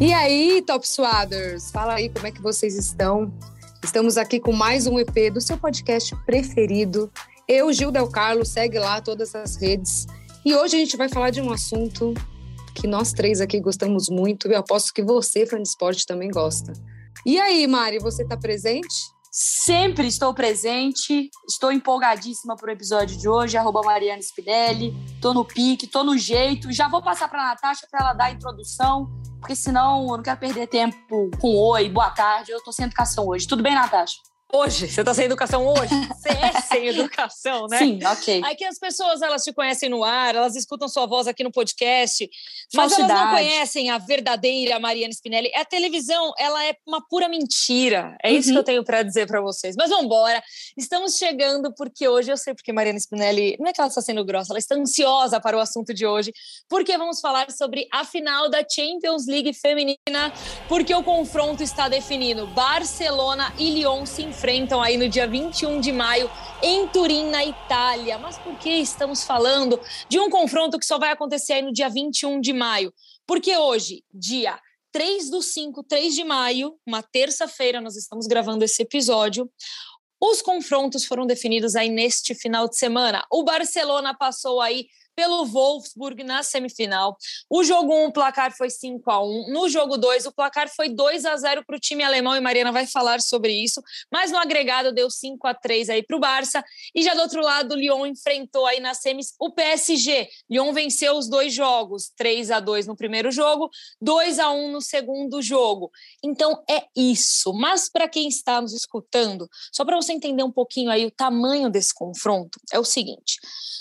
E aí, Top Swaders? Fala aí como é que vocês estão. Estamos aqui com mais um EP do seu podcast preferido. Eu, Gil Del Carlo, segue lá todas as redes. E hoje a gente vai falar de um assunto que nós três aqui gostamos muito. E eu aposto que você, fã de esporte, também gosta. E aí, Mari, você está presente? Sempre estou presente, estou empolgadíssima para o episódio de hoje, arroba Mariana Spinelli, tô no pique, tô no jeito, já vou passar para a Natasha para ela dar a introdução porque senão eu não quero perder tempo com oi, boa tarde. Eu tô sem educação hoje. Tudo bem, Natasha? Hoje? Você tá sem educação hoje? Você é sem educação, né? Sim, ok. Aí que as pessoas, elas te conhecem no ar, elas escutam sua voz aqui no podcast, mas Falsidade. elas não conhecem a verdadeira Mariana Spinelli. A televisão, ela é uma pura mentira. É isso uhum. que eu tenho para dizer para vocês. Mas vamos embora. Estamos chegando porque hoje eu sei porque Mariana Spinelli, não é que ela está sendo grossa, ela está ansiosa para o assunto de hoje, porque vamos falar sobre a final da Champions League feminina, porque o confronto está definido. Barcelona e Lyon se enfrentam aí no dia 21 de maio em Turim, na Itália. Mas por que estamos falando de um confronto que só vai acontecer aí no dia 21 de maio? Porque hoje, dia 3 do 5, 3 de maio, uma terça-feira, nós estamos gravando esse episódio. Os confrontos foram definidos aí neste final de semana. O Barcelona passou aí pelo Wolfsburg na semifinal. O jogo 1, um, o placar foi 5 a 1 No jogo 2, o placar foi 2 a 0 para o time alemão, e Mariana vai falar sobre isso. Mas no agregado deu 5 a 3 aí para o Barça. E já do outro lado, o Lyon enfrentou aí na semis o PSG. Lyon venceu os dois jogos, 3 a 2 no primeiro jogo, 2 a 1 no segundo jogo. Então é isso. Mas para quem está nos escutando, só para você entender um pouquinho aí o tamanho desse confronto, é o seguinte: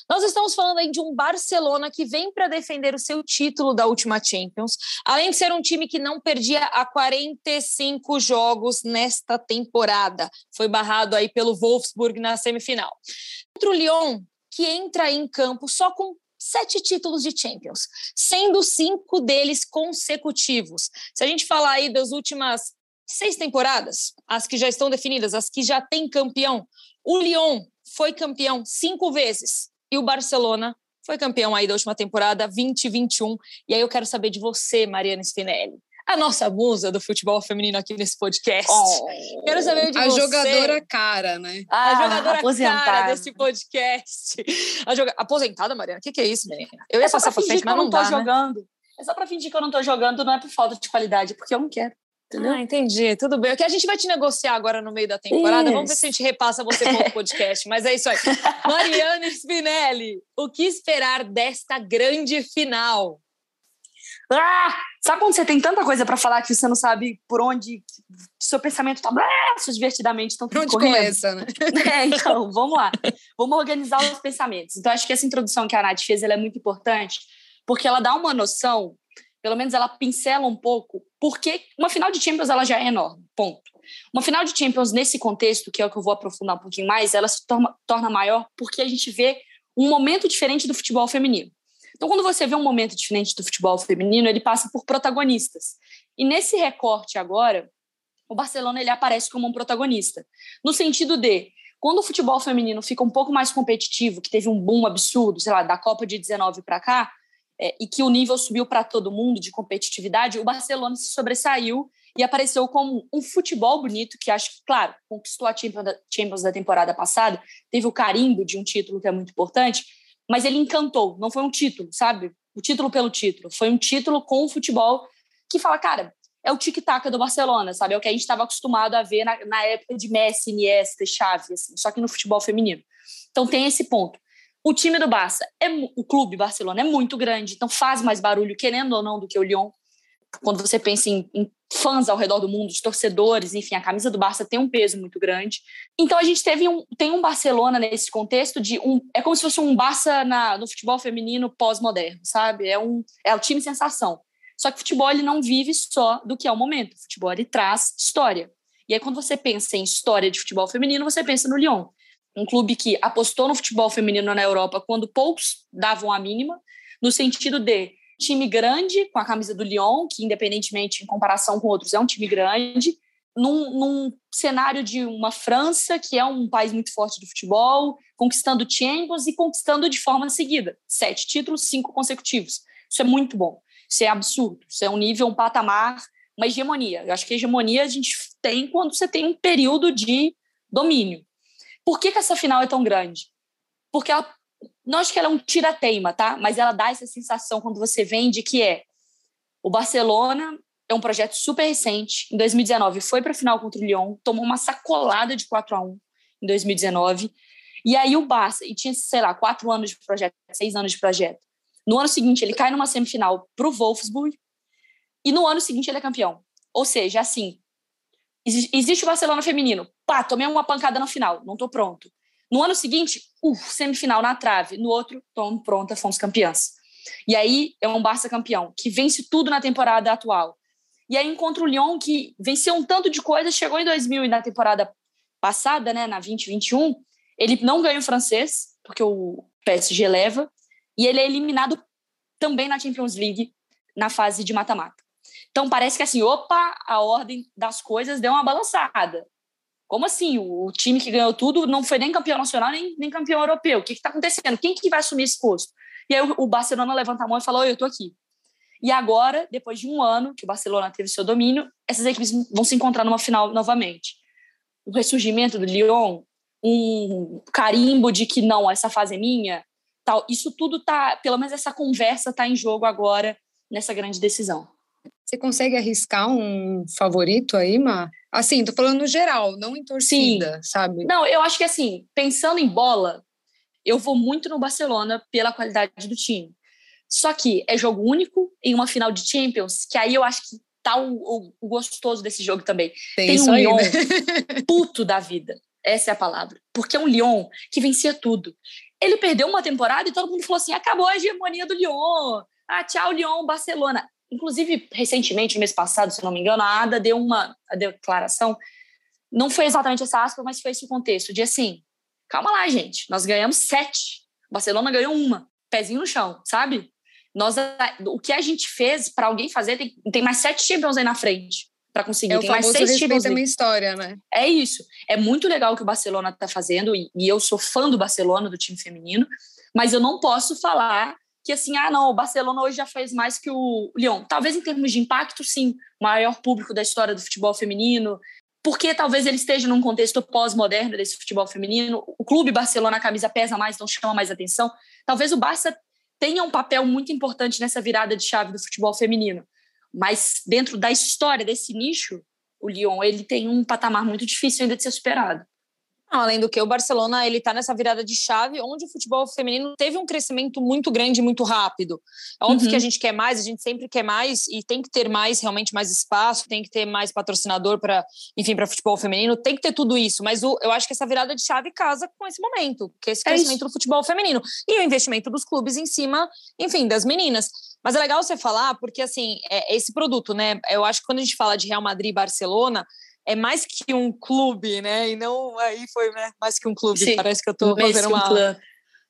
nós estamos falando aí de um Barcelona que vem para defender o seu título da última Champions, além de ser um time que não perdia há 45 jogos nesta temporada. Foi barrado aí pelo Wolfsburg na semifinal. Contra o Lyon, que entra em campo só com sete títulos de Champions, sendo cinco deles consecutivos. Se a gente falar aí das últimas seis temporadas, as que já estão definidas, as que já têm campeão, o Lyon foi campeão cinco vezes e o Barcelona foi campeão aí da última temporada 2021. E aí eu quero saber de você, Mariana Spinelli. A nossa musa do futebol feminino aqui nesse podcast. Oh, quero saber de a você. A jogadora cara, né? Ah, a jogadora aposentada. cara desse podcast. A joga... Aposentada, Mariana? O que, que, é isso, menina? Eu ia é passar pra frente, mas não, não tô dá, né? jogando. Né? É só pra fingir que eu não tô jogando, não é por falta de qualidade, porque eu não quero. Entendeu? Ah, entendi. Tudo bem. O que a gente vai te negociar agora no meio da temporada. Isso. Vamos ver se a gente repassa você para o podcast. Mas é isso aí. Mariana Spinelli, o que esperar desta grande final? Ah, sabe quando você tem tanta coisa para falar que você não sabe por onde seu pensamento está ah, divertidamente estão Por onde correndo. começa, né? É, então, vamos lá. Vamos organizar os pensamentos. Então, acho que essa introdução que a Nath fez é muito importante, porque ela dá uma noção pelo menos ela pincela um pouco, porque uma final de Champions ela já é enorme, ponto. Uma final de Champions nesse contexto, que é o que eu vou aprofundar um pouquinho mais, ela se torna, torna maior porque a gente vê um momento diferente do futebol feminino. Então, quando você vê um momento diferente do futebol feminino, ele passa por protagonistas. E nesse recorte agora, o Barcelona ele aparece como um protagonista, no sentido de quando o futebol feminino fica um pouco mais competitivo, que teve um boom absurdo, sei lá, da Copa de 19 para cá, é, e que o nível subiu para todo mundo de competitividade, o Barcelona se sobressaiu e apareceu como um futebol bonito, que acho que, claro, conquistou a Champions da, temporada passada, teve o carimbo de um título que é muito importante, mas ele encantou, não foi um título, sabe? O título pelo título, foi um título com o futebol que fala, cara, é o tic-tac do Barcelona, sabe? É o que a gente estava acostumado a ver na, na, época de Messi, Iniesta, Xavi, assim, só que no futebol feminino. Então tem esse ponto. O time do Barça, é, o clube Barcelona é muito grande, então faz mais barulho, querendo ou não, do que o Lyon. Quando você pensa em, em fãs ao redor do mundo, os torcedores, enfim, a camisa do Barça tem um peso muito grande. Então a gente teve um, tem um Barcelona nesse contexto de um, é como se fosse um Barça na, no futebol feminino pós-moderno, sabe? É um é o time sensação. Só que o futebol ele não vive só do que é o momento. O futebol ele traz história. E aí quando você pensa em história de futebol feminino, você pensa no Lyon um clube que apostou no futebol feminino na Europa quando poucos davam a mínima, no sentido de time grande, com a camisa do Lyon, que independentemente em comparação com outros é um time grande, num, num, cenário de uma França, que é um país muito forte do futebol, conquistando Champions e conquistando de forma seguida. Sete títulos, cinco consecutivos. Isso é muito bom. Isso é absurdo. Isso é um nível, um patamar, uma hegemonia. Eu acho que hegemonia a gente tem quando você tem um período de domínio. Por que, que essa final é tão grande? Porque ela, não acho que ela é um tira-teima, tá? Mas ela dá essa sensação quando você vende que é o Barcelona é um projeto super recente. Em 2019 foi para a final contra o Lyon, tomou uma sacolada de 4 a 1 em 2019. E aí o Barça, e tinha, sei lá, quatro anos de projeto, seis anos de projeto. No ano seguinte, ele cai numa semifinal para o Wolfsburg, e no ano seguinte ele é campeão. Ou seja, assim, existe o Barcelona feminino. Pá, tomei uma pancada no final, não estou pronto. No ano seguinte, semifinal na trave. No outro, estamos pronta, fomos campeãs. E aí é um Barça campeão, que vence tudo na temporada atual. E aí encontra o Lyon, que venceu um tanto de coisas, chegou em 2000 e na temporada passada, né, na 2021, ele não ganha o francês, porque o PSG leva, e ele é eliminado também na Champions League, na fase de mata-mata. Então parece que assim, opa, a ordem das coisas deu uma balançada. Como assim? O time que ganhou tudo não foi nem campeão nacional, nem, nem campeão europeu. O que está acontecendo? Quem que vai assumir esse posto? E aí o Barcelona levanta a mão e fala: Oi, eu estou aqui. E agora, depois de um ano que o Barcelona teve seu domínio, essas equipes vão se encontrar numa final novamente. O ressurgimento do Lyon, um carimbo de que não, essa fase é minha, tal. Isso tudo tá, pelo menos essa conversa está em jogo agora nessa grande decisão. Você consegue arriscar um favorito aí, Mar? Assim, tô falando no geral, não em torcida, Sim. sabe? Não, eu acho que assim, pensando em bola, eu vou muito no Barcelona pela qualidade do time. Só que é jogo único em uma final de Champions, que aí eu acho que tá o, o, o gostoso desse jogo também. Tem, Tem um aí, Lyon né? puto da vida. Essa é a palavra. Porque é um Lyon que vencia tudo. Ele perdeu uma temporada e todo mundo falou assim: acabou a hegemonia do Lyon. Ah, tchau, Lyon, Barcelona. Inclusive, recentemente, no mês passado, se não me engano, a Ada deu uma declaração. Não foi exatamente essa aspa, mas foi esse o contexto: de assim, calma lá, gente, nós ganhamos sete. Barcelona ganhou uma. Pezinho no chão, sabe? Nós, o que a gente fez para alguém fazer, tem, tem mais sete Champions aí na frente para conseguir. É tem mais seis Champions história, né? É isso. É muito legal o que o Barcelona está fazendo e, e eu sou fã do Barcelona, do time feminino, mas eu não posso falar que assim, ah, não, o Barcelona hoje já fez mais que o Lyon. Talvez em termos de impacto, sim, maior público da história do futebol feminino, porque talvez ele esteja num contexto pós-moderno desse futebol feminino. O clube Barcelona, a camisa pesa mais, então chama mais atenção. Talvez o Barça tenha um papel muito importante nessa virada de chave do futebol feminino. Mas dentro da história desse nicho, o Lyon ele tem um patamar muito difícil ainda de ser superado. Além do que, o Barcelona ele está nessa virada de chave, onde o futebol feminino teve um crescimento muito grande, muito rápido. É óbvio uhum. que a gente quer mais, a gente sempre quer mais e tem que ter mais, realmente mais espaço, tem que ter mais patrocinador para, enfim, para futebol feminino, tem que ter tudo isso. Mas o, eu acho que essa virada de chave casa com esse momento, que é esse é crescimento é do futebol feminino e o investimento dos clubes em cima, enfim, das meninas. Mas é legal você falar, porque assim, é esse produto, né? Eu acho que quando a gente fala de Real Madrid e Barcelona, é mais que um clube, né? E não aí foi né? mais que um clube. Sim, Parece que eu estou fazendo uma. Um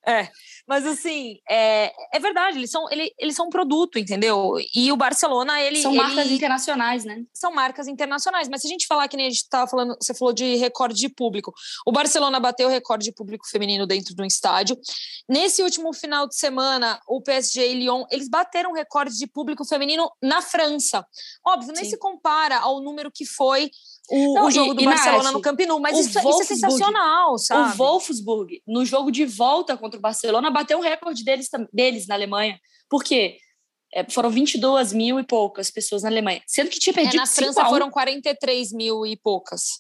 é, mas assim, é, é verdade, eles são, ele, eles são um produto, entendeu? E o Barcelona, ele. São ele, marcas internacionais, né? São marcas internacionais. Mas se a gente falar que nem a gente estava falando, você falou de recorde de público. O Barcelona bateu o recorde de público feminino dentro do estádio. Nesse último final de semana, o PSG e Lyon, eles bateram o recorde de público feminino na França. Óbvio, nem Sim. se compara ao número que foi o, não, o jogo e, do e Barcelona Nath, no Camp Nou, mas isso, isso, é sensacional, sabe? O Wolfsburg, no jogo de volta contra o Barcelona, bateu o recorde deles, deles na Alemanha. Por quê? É, foram 22 mil e poucas pessoas na Alemanha, sendo que tinha perdido é, na França foram 43 mil e poucas.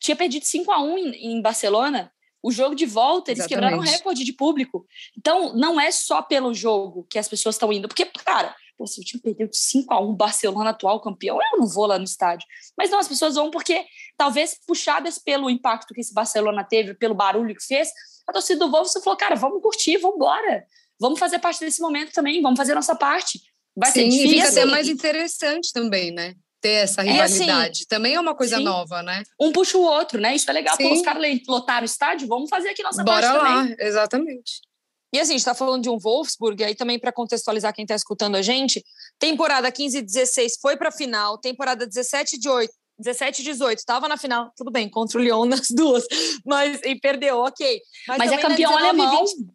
Tinha perdido 5 a 1 em, em Barcelona. O jogo de volta, eles Exatamente. quebraram o recorde de público. Então, não é só pelo jogo que as pessoas estão indo, porque, cara, Pô, se o time perdeu de 5 a 1 Barcelona atual campeão, eu não vou lá no estádio. Mas não, as pessoas vão porque, talvez puxadas pelo impacto que esse Barcelona teve, pelo barulho que fez, a torcida do Wolves falou, cara, vamos curtir, vamos embora. Vamos fazer parte desse momento também, vamos fazer a nossa parte. Vai Sim, ser difícil. fica até mais interessante também, né? ter essa rivalidade. É, Também é uma coisa sim. nova, né? Um puxa o outro, né? Isso é legal. Pô, os caras lotaram o estádio, vamos fazer aqui nossa Bora parte lá, também. exatamente. E assim, a gente está falando de um Wolfsburg, aí também para contextualizar quem está escutando a gente, temporada 15 e 16 foi para a final, temporada 17 de 8, 17 e 18 estava na final, tudo bem, contra o Lyon nas duas, mas e perdeu, ok. Mas, mas é campeão 19, alemão. 20,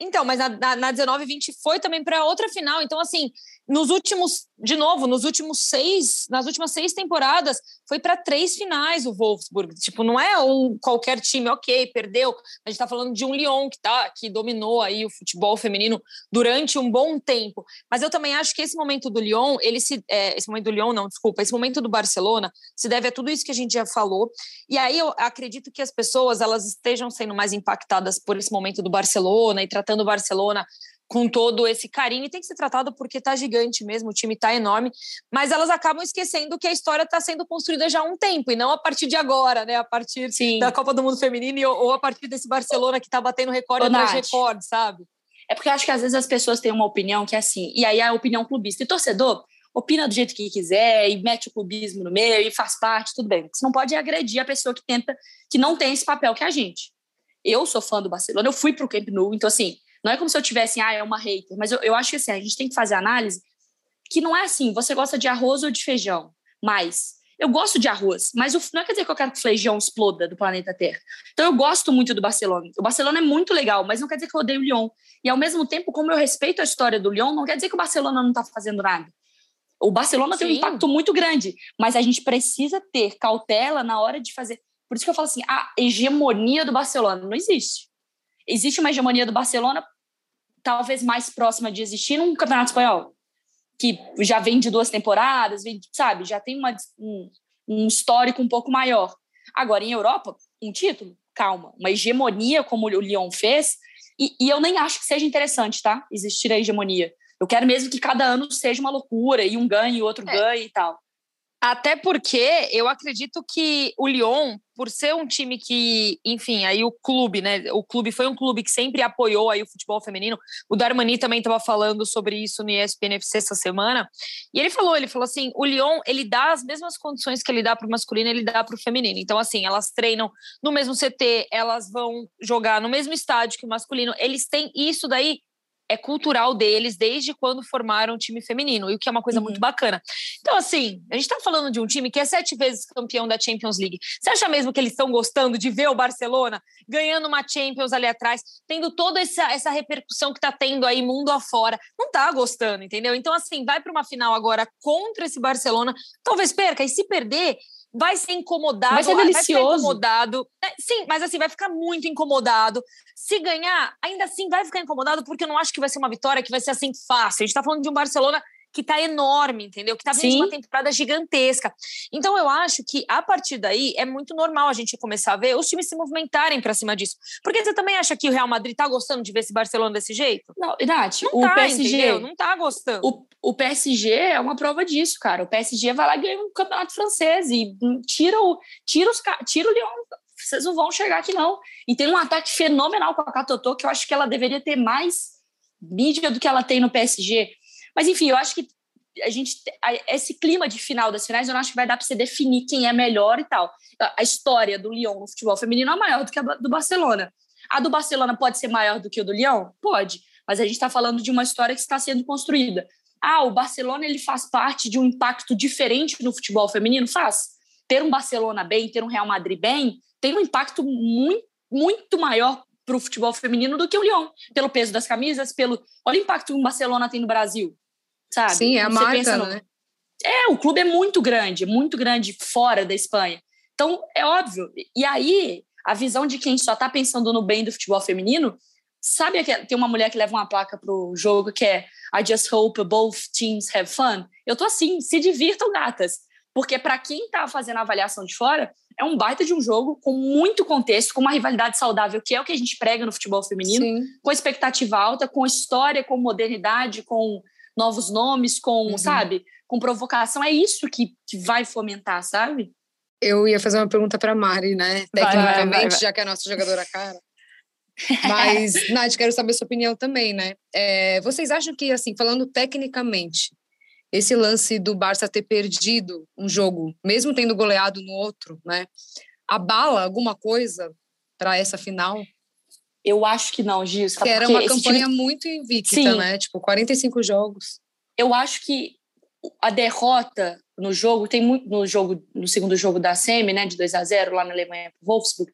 Então, mas na, na, na 19 20 foi também para outra final. Então, assim, nos últimos, de novo, nos últimos seis, nas últimas seis temporadas, foi para três finais o Wolfsburg. Tipo, não é um qualquer time, ok, perdeu. A gente está falando de um Lyon que tá, que dominou aí o futebol feminino durante um bom tempo. Mas eu também acho que esse momento do Lyon, ele se, é, esse momento do Lyon, não, desculpa, esse momento do Barcelona se deve a tudo isso que a gente já falou. E aí eu acredito que as pessoas elas estejam sendo mais impactadas por esse momento do Barcelona e tratando o Barcelona com todo esse carinho, e tem que ser tratado porque está gigante mesmo, o time está enorme, mas elas acabam esquecendo que a história está sendo construída já há um tempo, e não a partir de agora, né? A partir Sim. da Copa do Mundo Feminino ou, a partir desse Barcelona que está batendo recorde atrás de recorde, sabe? É porque eu acho que às vezes as pessoas têm uma opinião que é assim, e aí a opinião clubista e torcedor opina do jeito que quiser e mete o clubismo no meio e faz parte, tudo bem. Você não pode agredir a pessoa que tenta, que não tem esse papel que a gente. Eu sou fã do Barcelona, eu fui para o Camp Nou, então assim, não é como se eu tivesse, ah, é uma hater, mas eu, eu acho que assim, a gente tem que fazer análise que não é assim, você gosta de arroz ou de feijão, mas eu gosto de arroz, mas não é quer dizer que eu quero que o feijão exploda do planeta Terra. Então eu gosto muito do Barcelona. O Barcelona é muito legal, mas não quer dizer que eu odeio o Lyon. E ao mesmo tempo, como eu respeito a história do Lyon, não quer dizer que o Barcelona não está fazendo nada. O Barcelona Sim. tem um impacto muito grande, mas a gente precisa ter cautela na hora de fazer. Por isso que eu falo assim, a hegemonia do Barcelona não existe. Existe uma hegemonia do Barcelona talvez mais próxima de existir num campeonato espanhol, que já vem de duas temporadas, vem, sabe, já tem uma, um, um histórico um pouco maior. Agora, em Europa, um título, calma, uma hegemonia como o Lyon fez, e, e, eu nem acho que seja interessante, tá? Existir a hegemonia. Eu quero mesmo que cada ano seja uma loucura, e um ganhe, e outro é. ganhe e tal. Até porque eu acredito que o Lyon, por ser um time que, enfim, aí o clube, né? O clube foi um clube que sempre apoiou aí o futebol feminino. O Darmani também estava falando sobre isso no ESPN FC essa semana. E ele falou, ele falou assim, o Lyon, ele dá as mesmas condições que ele dá para o masculino, ele dá para o feminino. Então assim, elas treinam no mesmo CT, elas vão jogar no mesmo estádio que o masculino. Eles têm isso daí é cultural deles desde quando formaram o time feminino, e o que é uma coisa uhum. muito bacana. Então, assim, a gente está falando de um time que é sete vezes campeão da Champions League. Você acha mesmo que eles estão gostando de ver o Barcelona ganhando uma Champions ali atrás, tendo toda essa, essa repercussão que está tendo aí mundo afora? Não está gostando, entendeu? Então, assim, vai para uma final agora contra esse Barcelona, talvez perca, e se perder, vai ser incomodado. Vai ser delicioso. Vai incomodado. É, sim, mas assim, vai ficar muito incomodado. Se ganhar, ainda assim vai ficar incomodado, porque eu não acho que vai ser uma vitória que vai ser assim fácil. A gente tá falando de um Barcelona que está enorme, entendeu? Que está vindo de uma temporada gigantesca. Então eu acho que a partir daí é muito normal a gente começar a ver os times se movimentarem para cima disso. Porque você também acha que o Real Madrid está gostando de ver esse Barcelona desse jeito? Não, Nath, não o tá, PSG entendeu? não está gostando. O, o PSG é uma prova disso, cara. O PSG vai lá e ganha um campeonato francês e tira o tira os tira o Lyon vocês não vão chegar aqui, não. E tem um ataque fenomenal com a Catotô, que eu acho que ela deveria ter mais mídia do que ela tem no PSG. Mas, enfim, eu acho que a gente esse clima de final das finais, eu não acho que vai dar para você definir quem é melhor e tal. A história do Lyon no futebol feminino é maior do que a do Barcelona. A do Barcelona pode ser maior do que o do Lyon? Pode, mas a gente está falando de uma história que está sendo construída. Ah, o Barcelona ele faz parte de um impacto diferente no futebol feminino? Faz. Ter um Barcelona bem, ter um Real Madrid bem, tem um impacto muito, muito maior para o futebol feminino do que o Lyon, pelo peso das camisas, pelo. Olha o impacto que o Barcelona tem no Brasil, sabe? Sim, é a marca, no... né? É, o clube é muito grande, muito grande fora da Espanha. Então, é óbvio. E aí, a visão de quem só está pensando no bem do futebol feminino, sabe que tem uma mulher que leva uma placa pro jogo que é I just hope both teams have fun. Eu tô assim, se divirtam, gatas. Porque para quem está fazendo a avaliação de fora, é um baita de um jogo com muito contexto, com uma rivalidade saudável, que é o que a gente prega no futebol feminino, Sim. com expectativa alta, com história, com modernidade, com novos nomes, com, uhum. sabe, com provocação. É isso que, que vai fomentar, sabe? Eu ia fazer uma pergunta para Mari, né? Tecnicamente, vai, vai, vai, já que é a nossa jogadora cara. Mas, Nath, quero saber sua opinião também, né? É, vocês acham que, assim, falando tecnicamente, esse lance do Barça ter perdido um jogo, mesmo tendo goleado no outro, né? Abala alguma coisa para essa final? Eu acho que não, Gil. Que era uma campanha time... muito invicta, Sim. né? Tipo, 45 jogos. Eu acho que a derrota no jogo, tem muito no jogo, no segundo jogo da Semi, né, de 2 a 0 lá na Alemanha Wolfsburg,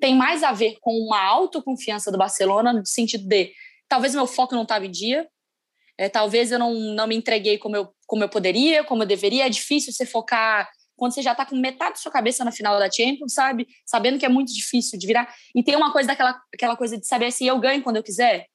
tem mais a ver com uma autoconfiança do Barcelona, no sentido de talvez meu foco não estava em dia, é, talvez eu não, não me entreguei como eu, como eu poderia, como eu deveria. É difícil você focar quando você já está com metade da sua cabeça na final da Champions, sabe? Sabendo que é muito difícil de virar. E tem uma coisa daquela aquela coisa de saber se eu ganho quando eu quiser,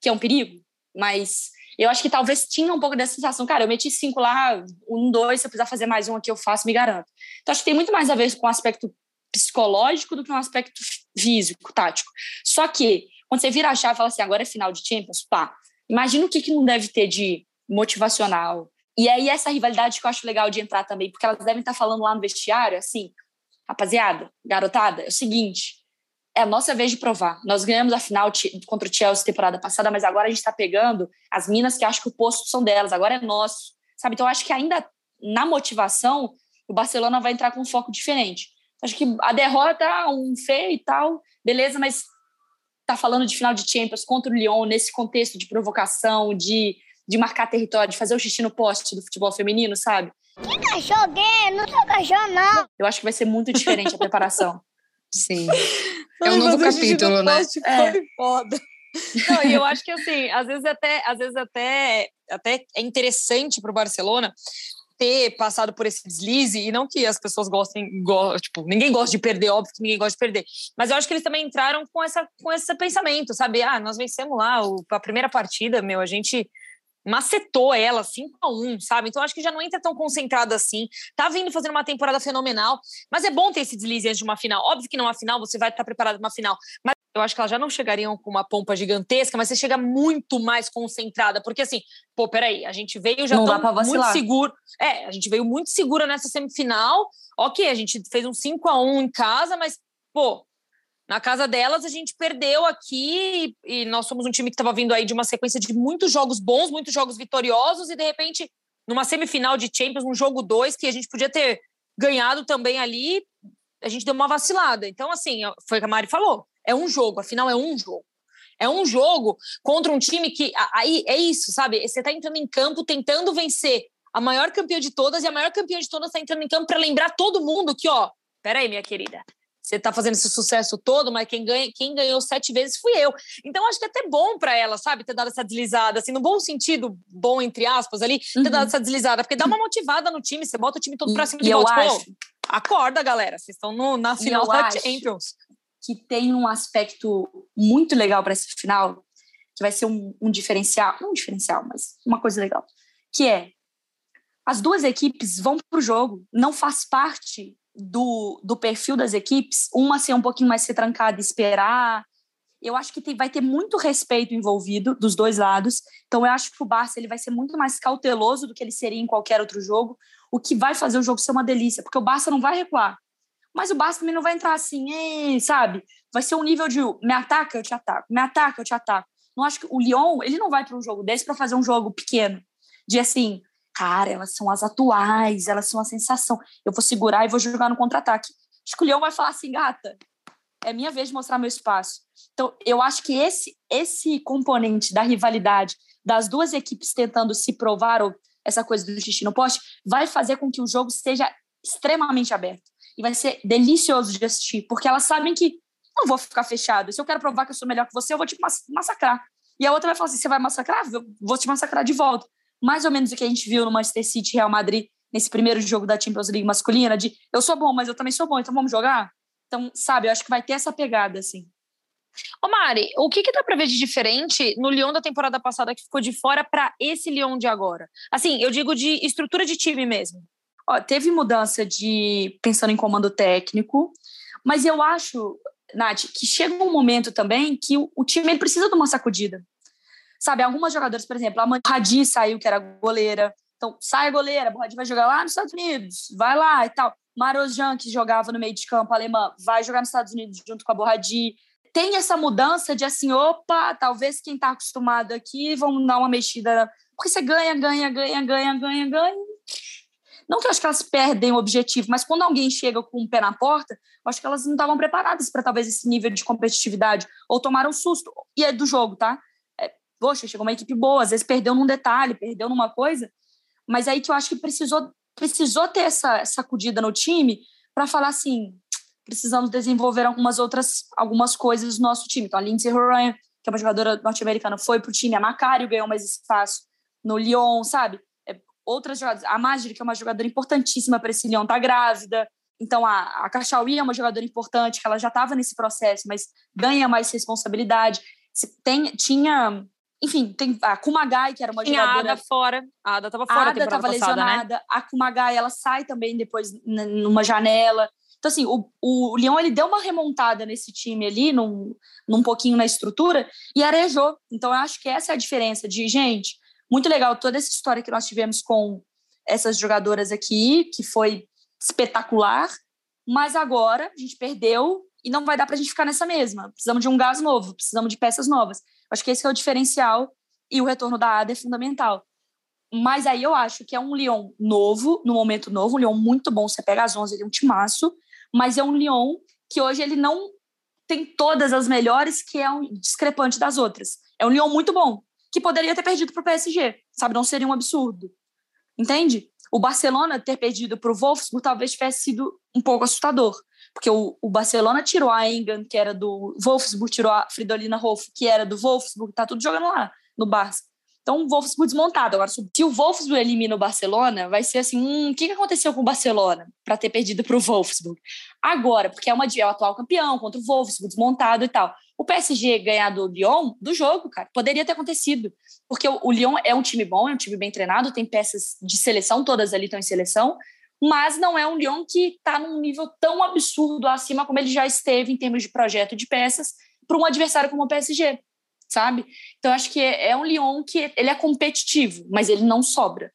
que é um perigo. Mas eu acho que talvez tinha um pouco dessa sensação. Cara, eu meti cinco lá, um, dois, se eu precisar fazer mais um aqui, eu faço, me garanto. Então acho que tem muito mais a ver com o aspecto psicológico do que um aspecto físico, tático. Só que, quando você vira a chave e fala assim, agora é final de Champions, pá, imagina o que, que não deve ter de motivacional. E aí essa rivalidade que eu acho legal de entrar também, porque elas devem estar falando lá no vestiário, assim, rapaziada, garotada, é o seguinte, é a nossa vez de provar. Nós ganhamos a final contra o Chelsea temporada passada, mas agora a gente está pegando as minas que acham que o posto são delas, agora é nosso, sabe? Então, acho que ainda na motivação, o Barcelona vai entrar com um foco diferente. Acho que a derrota, um feio e tal, beleza, mas tá falando de final de Champions contra o Lyon nesse contexto de provocação, de, de marcar território, de fazer o xixi no poste do futebol feminino, sabe? Que cachorro gay? Não sou cachorro, não. Eu acho que vai ser muito diferente a preparação. Sim. É um novo capítulo, né? É. Foi foda. Não, e eu acho que assim, às vezes até, às vezes até, até é interessante para o Barcelona ter passado por esse deslize, e não que as pessoas gostem, go, tipo, ninguém gosta de perder, óbvio que ninguém gosta de perder, mas eu acho que eles também entraram com, essa, com esse pensamento, sabe? Ah, nós vencemos lá o, a primeira partida, meu, a gente macetou ela 5 a 1 sabe? Então acho que já não entra tão concentrado assim. Tá vindo fazendo uma temporada fenomenal, mas é bom ter esse deslize antes de uma final. Óbvio que numa final você vai estar preparado para uma final, mas eu acho que elas já não chegariam com uma pompa gigantesca, mas você chega muito mais concentrada, porque assim, pô, peraí, a gente veio já muito seguro. É, a gente veio muito segura nessa semifinal. Ok, a gente fez um 5 a 1 em casa, mas, pô, na casa delas a gente perdeu aqui e nós somos um time que estava vindo aí de uma sequência de muitos jogos bons, muitos jogos vitoriosos, e de repente, numa semifinal de Champions, um jogo 2, que a gente podia ter ganhado também ali, a gente deu uma vacilada. Então, assim, foi o que a Mari falou é um jogo, afinal é um jogo. É um jogo contra um time que. Aí é isso, sabe? Você está entrando em campo tentando vencer a maior campeã de todas, e a maior campeã de todas está entrando em campo para lembrar todo mundo que, ó, peraí, minha querida, você está fazendo esse sucesso todo, mas quem, ganha, quem ganhou sete vezes fui eu. Então, acho que é até bom para ela, sabe, ter dado essa deslizada, assim, no bom sentido, bom entre aspas ali, ter uhum. dado essa deslizada, porque dá uma motivada no time, você bota o time todo para cima e de volta. Acho... Acorda, galera, vocês estão no, na final da. Champions que tem um aspecto muito legal para esse final, que vai ser um, um diferencial, não um diferencial, mas uma coisa legal, que é as duas equipes vão para o jogo, não faz parte do, do perfil das equipes, uma ser um pouquinho mais ser trancada e esperar. Eu acho que tem, vai ter muito respeito envolvido dos dois lados. Então eu acho que o Barça ele vai ser muito mais cauteloso do que ele seria em qualquer outro jogo, o que vai fazer o jogo ser uma delícia, porque o Barça não vai recuar. Mas o Barça também não vai entrar assim, sabe? Vai ser um nível de me ataca, eu te ataco, me ataca, eu te ataco. Não acho que o Lyon, ele não vai para um jogo desse para fazer um jogo pequeno, de assim, cara, elas são as atuais, elas são a sensação. Eu vou segurar e vou jogar no contra-ataque. Lyon vai falar assim, gata, é minha vez de mostrar meu espaço. Então, eu acho que esse esse componente da rivalidade das duas equipes tentando se provar ou essa coisa do xixi no poste vai fazer com que o jogo seja extremamente aberto e vai ser delicioso de assistir, porque elas sabem que não vou ficar fechado. Se eu quero provar que eu sou melhor que você, eu vou te massacrar. E a outra vai falar assim: você vai massacrar? Eu vou te massacrar de volta. Mais ou menos o que a gente viu no Manchester City Real Madrid nesse primeiro jogo da Champions League masculina, de eu sou bom, mas eu também sou bom, então vamos jogar? Então, sabe, eu acho que vai ter essa pegada, assim. Ô Mari, o que, que dá para ver de diferente no Lyon da temporada passada que ficou de fora para esse Lyon de agora? Assim, eu digo de estrutura de time mesmo. Ó, teve mudança de pensando em comando técnico, mas eu acho, Nath, que chega um momento também que o, o time precisa de uma sacudida. Sabe, algumas jogadoras, por exemplo, a Hadi saiu, que era goleira. Então, sai a goleira, Hadi vai jogar lá nos Estados Unidos, vai lá e tal. Marozjan, que jogava no meio de campo alemã, vai jogar nos Estados Unidos junto com a Borradi. Tem essa mudança de assim, opa, talvez quem está acostumado aqui, vamos dar uma mexida. Porque você ganha, ganha, ganha, ganha, ganha, ganha, não que eu acho que elas perdem o objetivo, mas quando alguém chega com o um pé na porta, eu acho que elas não estavam preparadas para talvez esse nível de competitividade, ou tomaram um susto. E é do jogo, tá? É, poxa, chegou uma equipe boa, às vezes perdeu num detalhe, perdeu numa coisa, mas aí que eu acho que precisou, precisou ter essa sacudida no time para falar assim: precisamos desenvolver algumas outras algumas coisas no nosso time. Então, a Lindsay Horan, que é uma jogadora norte-americana, foi para o time. A Macário ganhou mais espaço no Lyon, sabe? É, outras jogadoras. A Magri, que é uma jogadora importantíssima para esse Lyon, tá grávida. Então, a, a Cachauí é uma jogadora importante, que ela já estava nesse processo, mas ganha mais responsabilidade. Tem, tinha enfim, tem a Kumagai, que era uma Tinha jogadora... a Ada fora. A Ada estava fora a Ada estava né? lesionada. Né? A Kumagai, ela sai também depois numa janela. Então, assim, o, o Leão, ele deu uma remontada nesse time ali, num, num pouquinho na estrutura, e arejou. Então, eu acho que essa é a diferença de, gente, muito legal toda essa história que nós tivemos com essas jogadoras aqui, que foi espetacular, mas agora a gente perdeu e não vai dar para a gente ficar nessa mesma. Precisamos de um gás novo, precisamos de peças novas. Acho que esse é o diferencial e o retorno da ADA é fundamental. Mas aí eu acho que é um Lyon novo, no momento novo, um Lyon muito bom. Você pega as 11, ele é um timaço, mas é um Lyon que hoje ele não tem todas as melhores, que é um discrepante das outras. É um Lyon muito bom, que poderia ter perdido para o PSG, sabe? Não seria um absurdo. Entende? O Barcelona ter perdido para o Wolfsburg talvez tivesse sido um pouco assustador. Porque o, o Barcelona tirou a Engan, que era do Wolfsburg, tirou a Fridolina Rolf, que era do Wolfsburg, tá tudo jogando lá no Barça. Então, o Wolfsburg desmontado. Agora, se o Wolfsburg elimina o Barcelona, vai ser assim: hum, o que aconteceu com o Barcelona para ter perdido para o Wolfsburg? Agora, porque é, uma, é o atual campeão contra o Wolfsburg, desmontado e tal. O PSG ganhar do Lyon, do jogo, cara, poderia ter acontecido. Porque o, o Lyon é um time bom, é um time bem treinado, tem peças de seleção, todas ali estão em seleção mas não é um Lyon que está num nível tão absurdo acima como ele já esteve em termos de projeto de peças para um adversário como o PSG, sabe? Então acho que é, é um Lyon que ele é competitivo, mas ele não sobra.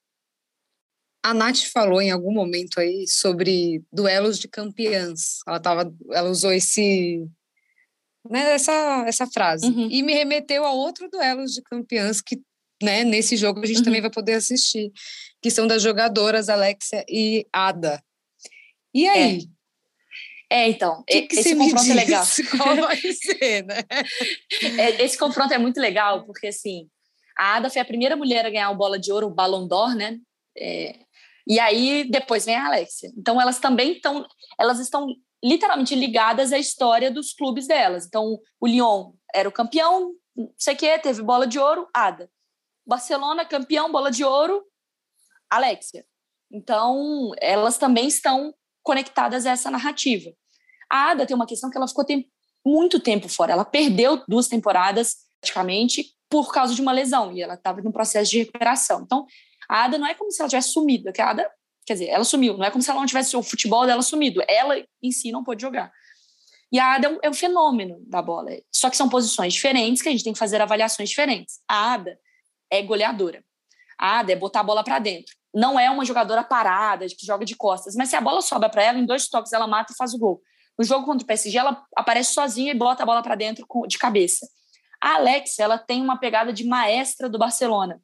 A Nath falou em algum momento aí sobre duelos de campeãs. Ela tava, ela usou esse né, essa, essa frase. Uhum. E me remeteu a outro duelos de campeãs que né, nesse jogo a gente uhum. também vai poder assistir, que são das jogadoras Alexia e Ada. E aí? É, é então, que que esse confronto é legal. Qual vai ser, né? É, esse confronto é muito legal, porque assim, a Ada foi a primeira mulher a ganhar o bola de ouro, o Ballon d'Or, né? É, e aí depois vem a Alexia. Então elas também estão, elas estão literalmente ligadas à história dos clubes delas. Então o Lyon era o campeão, não sei o que, teve bola de ouro, Ada. Barcelona campeão, bola de ouro, Alexia. Então, elas também estão conectadas a essa narrativa. A Ada tem uma questão que ela ficou tem, muito tempo fora. Ela perdeu duas temporadas, praticamente, por causa de uma lesão. E ela estava no processo de recuperação. Então, a Ada não é como se ela tivesse sumido. A Ada, quer dizer, ela sumiu. Não é como se ela não tivesse o futebol dela sumido. Ela em si não pôde jogar. E a Ada é um, é fenômeno da bola. Só que são posições diferentes que a gente tem que fazer avaliações diferentes. A Ada é goleadora. A Ada é botar a bola para dentro não é uma jogadora parada, que joga de costas, mas se a bola sobra para ela, em dois toques ela mata e faz o gol. No jogo contra o PSG, ela aparece sozinha e bota a bola para dentro de cabeça. A Alex, ela tem uma pegada de maestra do Barcelona.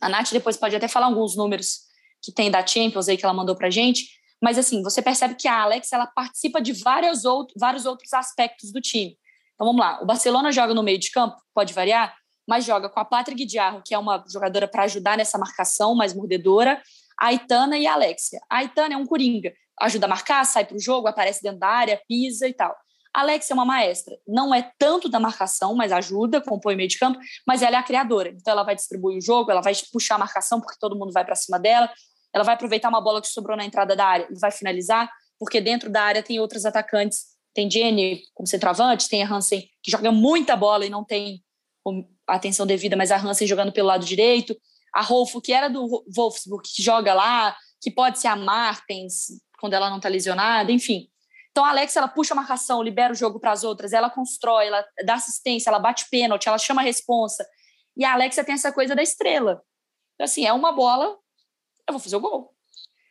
A Nath depois pode até falar alguns números que tem da Champions aí que ela mandou pra gente, mas assim, você percebe que a Alex, ela participa de vários outros aspectos do time. Então vamos lá, o Barcelona joga no meio de campo, pode variar, mas joga com a Patrick Diarro, que é uma jogadora para ajudar nessa marcação mais mordedora, a Aitana e a Alexia. A Aitana é um coringa, ajuda a marcar, sai para o jogo, aparece dentro da área, pisa e tal. A Alexia é uma maestra, não é tanto da marcação, mas ajuda, compõe o meio de campo, mas ela é a criadora. Então ela vai distribuir o jogo, ela vai puxar a marcação porque todo mundo vai para cima dela, ela vai aproveitar uma bola que sobrou na entrada da área e vai finalizar, porque dentro da área tem outros atacantes. Tem Jenny como centroavante, tem a Hansen que joga muita bola e não tem a atenção devida, mas a Hansen jogando pelo lado direito, a Rolfo, que era do Wolfsburg, que joga lá, que pode ser a Martens, quando ela não está lesionada, enfim. Então a Alex, ela puxa a marcação, libera o jogo para as outras, ela constrói, ela dá assistência, ela bate pênalti, ela chama a responsa. E a Alexia tem essa coisa da estrela. Então, assim, é uma bola, eu vou fazer o gol.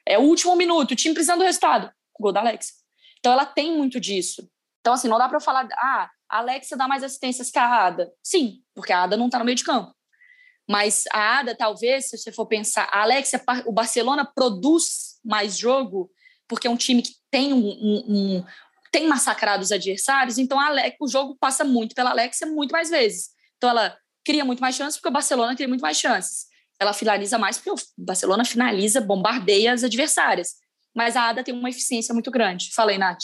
É o último minuto, o time precisando do resultado. Gol da Alexia. Então ela tem muito disso. Então, assim, não dá para falar, ah, a Alexia dá mais assistências que a Ada. Sim, porque a Ada não está no meio de campo. Mas a Ada, talvez, se você for pensar, a Alexia, o Barcelona produz mais jogo, porque é um time que tem um, um, um tem massacrado os adversários, então Alex, o jogo passa muito pela Alexia muito mais vezes. Então ela cria muito mais chances porque o Barcelona cria muito mais chances. Ela finaliza mais porque o Barcelona finaliza, bombardeia as adversárias. Mas a Ada tem uma eficiência muito grande. Falei, Nath.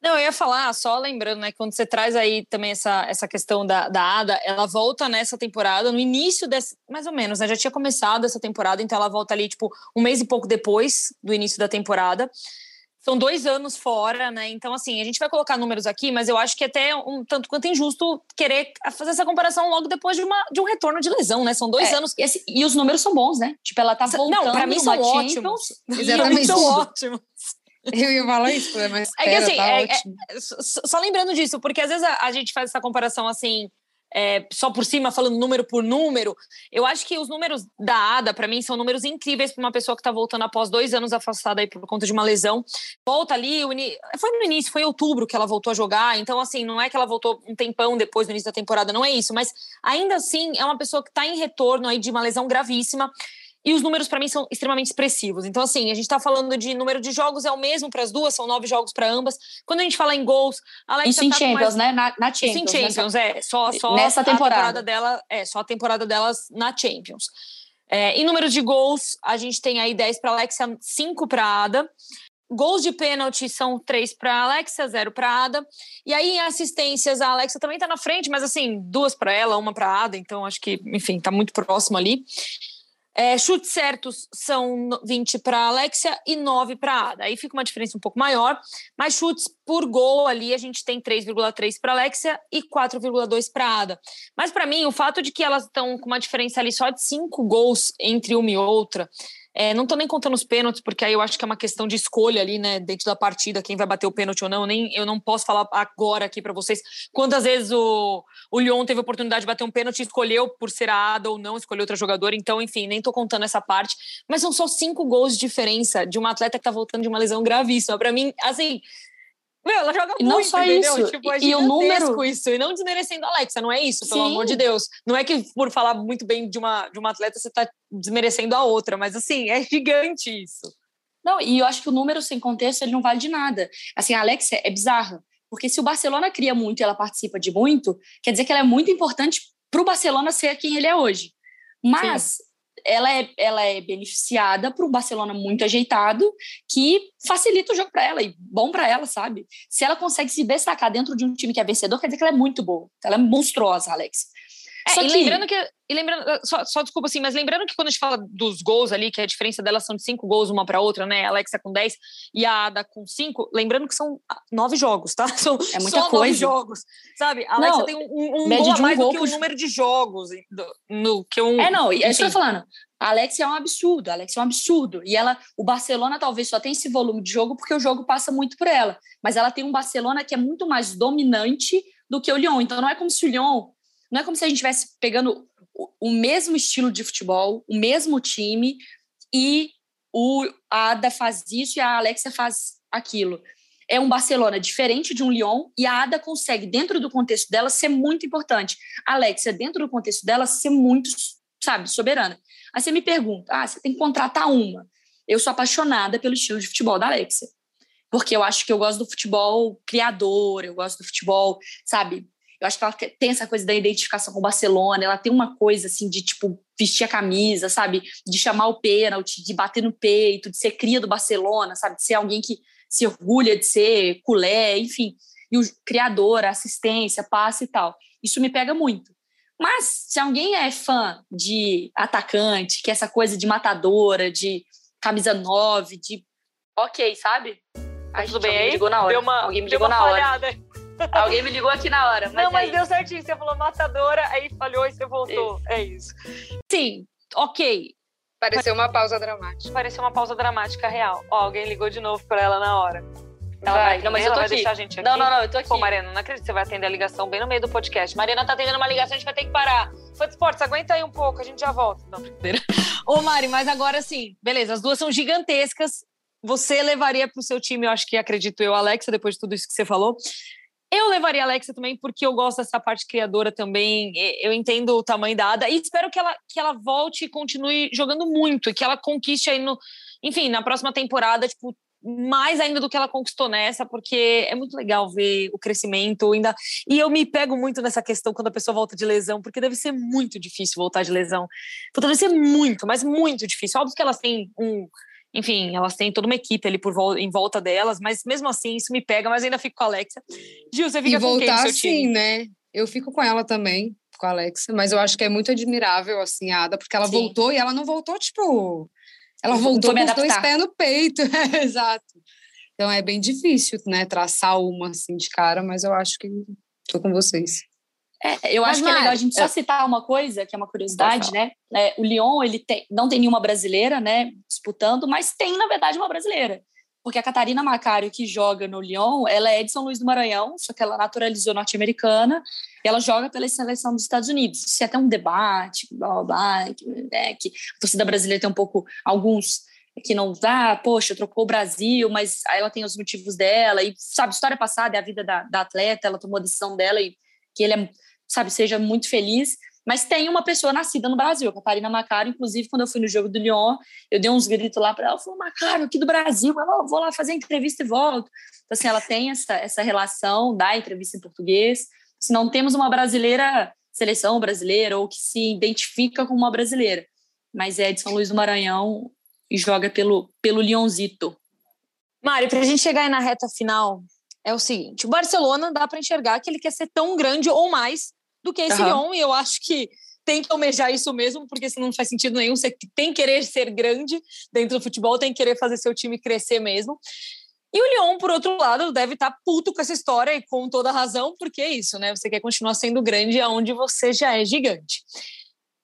Não, eu ia falar, só lembrando, né, quando você traz aí também essa, essa questão da, da Ada, ela volta nessa temporada, no início dessa, mais ou menos, né, já tinha começado essa temporada, então ela volta ali, tipo, um mês e pouco depois do início da temporada. São dois anos fora, né? Então, assim, a gente vai colocar números aqui, mas eu acho que até um tanto quanto injusto querer fazer essa comparação logo depois de, uma, de um retorno de lesão, né? São dois é, anos. E, esse, e, os números são bons, né? Tipo, ela tá voltando. Não, pra mim são ótimos. Exatamente. são ótimos. Eu ia falar isso, mas. É que assim, tá é, é, só lembrando disso, porque às vezes a, a gente faz essa comparação assim. É, só por cima, falando número por número, eu acho que os números da ADA, para mim, são números incríveis para uma pessoa que está voltando após dois anos afastada aí por conta de uma lesão. Volta ali, foi no início, foi em outubro que ela voltou a jogar, então, assim, não é que ela voltou um tempão depois do início da temporada, não é isso, mas ainda assim é uma pessoa que está em retorno aí de uma lesão gravíssima. E os números, para mim, são extremamente expressivos. Então, assim, a gente está falando de número de jogos, é o mesmo para as duas, são nove jogos para ambas. Quando a gente fala em gols, a Alexa Isso em tá Champions, mais... né? Na, na Champions. Isso em Champions, nessa... é. Só, só nessa temporada. temporada. dela, é, só a temporada delas na Champions. É, em número de gols, a gente tem aí 10 para Alexa, 5 para Ada. Gols de pênalti são três para Alexa, zero para Ada. E aí em assistências, a Alexa também está na frente, mas assim, duas para ela, uma para Ada, então acho que, enfim, está muito próximo ali. É, chutes certos são 20 para Alexia e 9 para Ada. Aí fica uma diferença um pouco maior, mas chutes por gol ali a gente tem 3,3 para Alexia e 4,2 para Ada. Mas para mim, o fato de que elas estão com uma diferença ali só de 5 gols entre uma e outra, é, não estou nem contando os pênaltis, porque aí eu acho que é uma questão de escolha ali, né, dentro da partida, quem vai bater o pênalti ou não. Nem, eu não posso falar agora aqui para vocês quantas vezes o, o Lyon teve a oportunidade de bater um pênalti e escolheu por ser a Ada ou não, escolheu outra jogadora. Então, enfim, nem estou contando essa parte. Mas são só cinco gols de diferença de uma atleta que está voltando de uma lesão gravíssima. Para mim, assim, meu, ela joga e muito, não só entendeu? Isso. Tipo, é e o número isso, e não desmerecendo a Alexa, não é isso, pelo Sim. amor de Deus. Não é que por falar muito bem de uma, de uma atleta você tá desmerecendo a outra, mas assim, é gigante isso. Não, e eu acho que o número sem contexto ele não vale de nada. Assim, a Alexa é bizarra, porque se o Barcelona cria muito e ela participa de muito, quer dizer que ela é muito importante para o Barcelona ser quem ele é hoje. Mas Sim ela é, ela é beneficiada por um Barcelona muito ajeitado que facilita o jogo para ela e bom para ela, sabe? Se ela consegue se destacar dentro de um time que é vencedor, quer dizer que ela é muito boa. Ela é monstruosa, Alex. É, Só e que... lembrando que. E lembrando, ah, só, só, desculpa assim, mas lembrando que quando a gente fala dos gols ali, que a diferença delas são de cinco gols uma para outra, né? A Alexa com 10 e a Ada com cinco, lembrando que são ah, nove jogos, tá? São é muita só coisa. nove jogos, sabe? A Alexa não, tem um, um gol a mais um do que o número de jogos. Do, no, que um, é, não, é isso que eu tô falando. A Alex é um absurdo, a Alex é um absurdo. E ela, o Barcelona talvez só tenha esse volume de jogo porque o jogo passa muito por ela. Mas ela tem um Barcelona que é muito mais dominante do que o Lyon. Então não é como se o Lyon não é como se a gente estivesse pegando o, mesmo estilo de futebol, o mesmo time, e o, a Ada faz isso e a Alexia faz aquilo. É um Barcelona diferente de um Lyon e a Ada consegue, dentro do contexto dela, ser muito importante. A Alexia, dentro do contexto dela, ser muito, sabe, soberana. Aí você me pergunta, ah, você tem que contratar uma. Eu sou apaixonada pelo estilo de futebol da Alexia. Porque eu acho que eu gosto do futebol criador, eu gosto do futebol, sabe, eu acho que ela tem essa coisa da identificação com o Barcelona, ela tem uma coisa assim de tipo vestir a camisa, sabe? De chamar o pênalti, de bater no peito, de ser cria do Barcelona, sabe? De ser alguém que se orgulha de ser culé, enfim. E o criador, a assistência, passe e tal. Isso me pega muito. Mas se alguém é fã de atacante, que é essa coisa de matadora, de camisa 9, de ok, sabe? Tá tudo bem aí? Deu uma, alguém me ligou na hora. Alguém me ligou aqui na hora. Mas não, mas é deu certinho. Você falou matadora, aí falhou e você voltou. Isso. É isso. Sim, ok. Pareceu uma pausa dramática. Pareceu uma pausa dramática real. Ó, alguém ligou de novo pra ela na hora. Ela vai, vai. Não, mas eu tô aqui. deixar a gente aqui. Não, não, não, eu tô aqui. Pô, Mariana, não acredito que você vai atender a ligação bem no meio do podcast. Mariana tá atendendo uma ligação, a gente vai ter que parar. Foi de esportes, aguenta aí um pouco, a gente já volta. Não, brincadeira. Ô, Mari, mas agora sim, beleza, as duas são gigantescas. Você levaria pro seu time, eu acho que acredito eu, Alexa, depois de tudo isso que você falou. Eu levaria a Alexa também, porque eu gosto dessa parte criadora também. Eu entendo o tamanho da Ada e espero que ela, que ela volte e continue jogando muito, e que ela conquiste aí no. Enfim, na próxima temporada, tipo, mais ainda do que ela conquistou nessa, porque é muito legal ver o crescimento ainda. E eu me pego muito nessa questão quando a pessoa volta de lesão, porque deve ser muito difícil voltar de lesão. Deve ser muito, mas muito difícil. Óbvio que elas têm um enfim, elas têm toda uma equipe ali por vol em volta delas, mas mesmo assim isso me pega, mas ainda fico com a Alexa. Gil, você fica e com voltar quem sim, né? Eu fico com ela também, com a Alexa, mas eu acho que é muito admirável, assim, a Ada, porque ela sim. voltou e ela não voltou, tipo. Ela eu voltou com os dois pés no peito, é, exato. Então é bem difícil, né, traçar uma assim de cara, mas eu acho que tô com vocês. É, eu acho que é legal a gente só é. citar uma coisa, que é uma curiosidade, né? É, o Lyon, ele tem, não tem nenhuma brasileira, né, disputando, mas tem, na verdade, uma brasileira. Porque a Catarina Macário, que joga no Lyon, ela é de São Luís do Maranhão, só que ela naturalizou norte-americana, e ela joga pela seleção dos Estados Unidos. Isso é até um debate, blá, blá, blá que, né, que a torcida brasileira tem um pouco, alguns que não dá, ah, poxa, trocou o Brasil, mas aí ela tem os motivos dela, e sabe, história passada é a vida da, da atleta, ela tomou a decisão dela e que ele é sabe, seja muito feliz. Mas tem uma pessoa nascida no Brasil, a Catarina Macaro. Inclusive, quando eu fui no jogo do Lyon, eu dei uns gritos lá para ela. Ela falou, Macaro, aqui do Brasil, eu vou lá fazer entrevista e volto. Então, assim, ela tem essa, essa relação da entrevista em português. Se não temos uma brasileira, seleção brasileira, ou que se identifica como uma brasileira. Mas é de São Luís do Maranhão e joga pelo, pelo Lyonzito. Mari, para a gente chegar aí na reta final, é o seguinte: o Barcelona dá para enxergar que ele quer ser tão grande ou mais do que esse uhum. Lyon, e eu acho que tem que almejar isso mesmo, porque senão não faz sentido nenhum. Você tem que querer ser grande dentro do futebol, tem que querer fazer seu time crescer mesmo. E o Lyon, por outro lado, deve estar tá puto com essa história e com toda razão, porque é isso, né? Você quer continuar sendo grande aonde você já é gigante.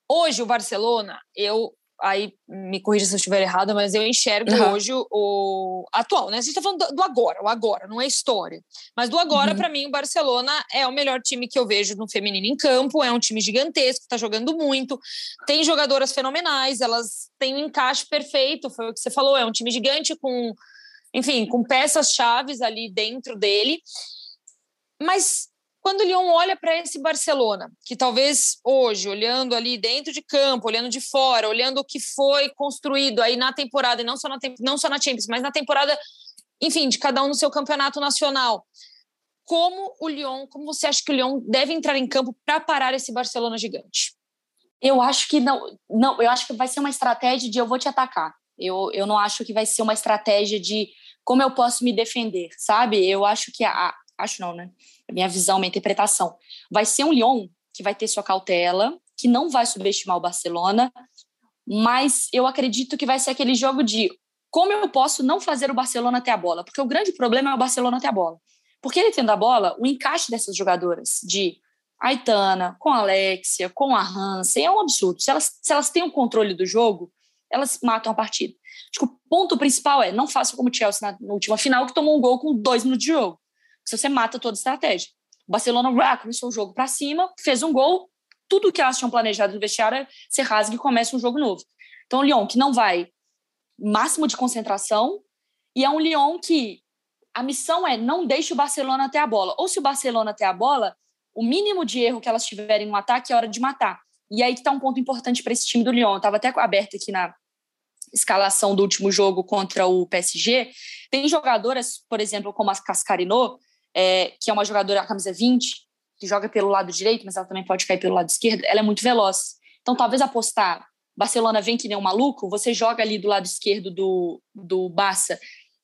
Hoje, o Barcelona, eu aí me corrija se eu estiver errada, mas eu enxergo uhum. hoje o, o, atual, né? A gente está falando do, do, agora, o agora, não é história. Mas do agora, uhum. para mim, o Barcelona é o melhor time que eu vejo no feminino em campo, é um time gigantesco, está jogando muito, tem jogadoras fenomenais, elas têm um encaixe perfeito, foi o que você falou, é um time gigante com, enfim, com peças chaves ali dentro dele. Mas quando o Lyon olha para esse Barcelona, que talvez hoje, olhando ali dentro de campo, olhando de fora, olhando o que foi construído aí na temporada, e não só na, não só na Champions, mas na temporada, enfim, de cada um no seu campeonato nacional, como o Lyon, como você acha que o Lyon deve entrar em campo para parar esse Barcelona gigante? Eu acho que não, não, eu acho que vai ser uma estratégia de eu vou te atacar. Eu, eu não acho que vai ser uma estratégia de como eu posso me defender, sabe? Eu acho que a, acho não, né? Minha visão, minha interpretação. Vai ser um Lyon que vai ter sua cautela, que não vai subestimar o Barcelona, mas eu acredito que vai ser aquele jogo de como eu posso não fazer o Barcelona ter a bola, porque o grande problema é o Barcelona ter a bola. Porque ele tendo a bola, o encaixe dessas jogadoras de Aitana, com a Alexia, com a Hansen, é um absurdo. Se elas, se elas têm o controle do jogo, elas matam a partida. Acho que o ponto principal é não faça como o Chelsea na última final, que tomou um gol com dois minutos de jogo se você mata toda a estratégia. O Barcelona ah, começou o jogo para cima, fez um gol, tudo que elas tinham planejado no vestiário é se rasga e começa um jogo novo. Então, o Lyon que não vai máximo de concentração e é um Lyon que a missão é não deixe o Barcelona ter a bola. Ou se o Barcelona ter a bola, o mínimo de erro que elas tiverem no ataque é hora de matar. E aí que está um ponto importante para esse time do Lyon. Estava até aberto aqui na escalação do último jogo contra o PSG. Tem jogadoras, por exemplo, como a Cascarino, é, que é uma jogadora, a camisa 20, que joga pelo lado direito, mas ela também pode cair pelo lado esquerdo, ela é muito veloz. Então, talvez apostar, Barcelona vem que nem um maluco, você joga ali do lado esquerdo do, do Barça,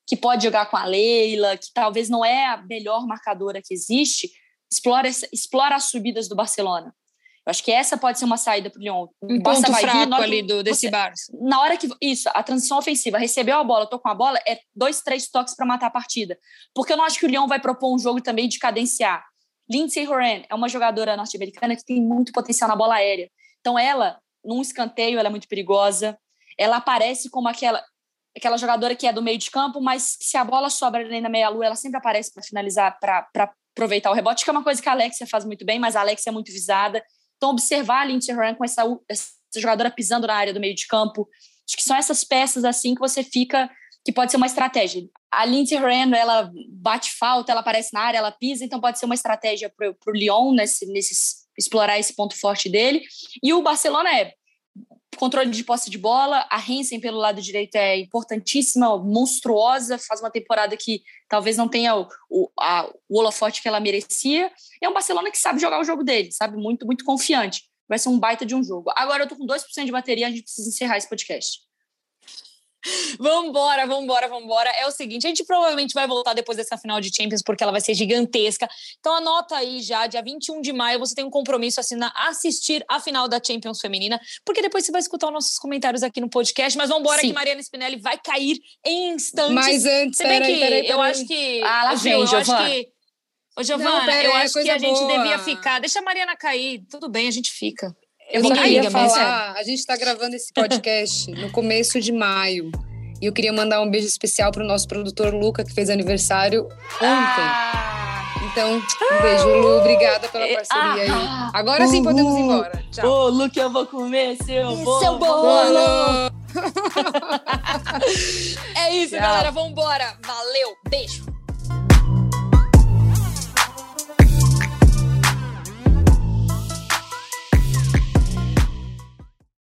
que pode jogar com a Leila, que talvez não é a melhor marcadora que existe, explora, explora as subidas do Barcelona. Eu acho que essa pode ser uma saída para o Lyon. Um ponto fraco ali do, desse Barça. Na hora que. Isso, a transição ofensiva, recebeu a bola, tô com a bola, é dois, três toques para matar a partida. Porque eu não acho que o Lyon vai propor um jogo também de cadenciar. Lindsay Horan é uma jogadora norte-americana que tem muito potencial na bola aérea. Então, ela, num escanteio, ela é muito perigosa. Ela aparece como aquela, aquela jogadora que é do meio de campo, mas se a bola sobra ali na meia-lua, ela sempre aparece para finalizar, para aproveitar o rebote, que é uma coisa que a Alexia faz muito bem, mas a Alexia é muito visada. Então, observar a Lindsay Horan com essa, essa jogadora pisando na área do meio de campo, acho que são essas peças assim que você fica, que pode ser uma estratégia. A Lindsay Horan, ela bate falta, ela aparece na área, ela pisa, então pode ser uma estratégia para o Lyon nesse, nesse, explorar esse ponto forte dele. E o Barcelona é controle de posse de bola. A Hansen pelo lado direito é importantíssima, monstruosa, faz uma temporada que talvez não tenha o, o, o holofote que ela merecia. É um Barcelona que sabe jogar o jogo dele, sabe? Muito, muito confiante. Vai ser um baita de um jogo. Agora eu tô com 2% de bateria, a gente precisa encerrar esse podcast. Vambora, vambora, vambora. É o seguinte, a gente provavelmente vai voltar depois dessa final de Champions, porque ela vai ser gigantesca. Então anota aí já, dia 21 de maio, você tem um compromisso assim, na assistir a final da Champions Feminina, porque depois você vai escutar os nossos comentários aqui no podcast. Mas vambora Sim. que Mariana Spinelli vai cair em instantes. Mas antes, peraí, peraí, eu acho que... Ah, lá vem, eu acho que... Ô, Giovana, Não, eu acho que a boa. gente devia ficar. Deixa a Mariana cair. Tudo bem, a gente fica. Eu, eu queria falar, a gente está gravando esse podcast no começo de maio. E eu queria mandar um beijo especial para o nosso produtor Luca, que fez aniversário ontem. Ah. Então, um beijo, Lu. Obrigada pela é, parceria ah, aí. Agora sim podemos ir embora. Tchau. Ô, Luca, eu vou comer seu bolo. Seu bolo! é isso, Tchau. galera. Vambora. Valeu. Beijo.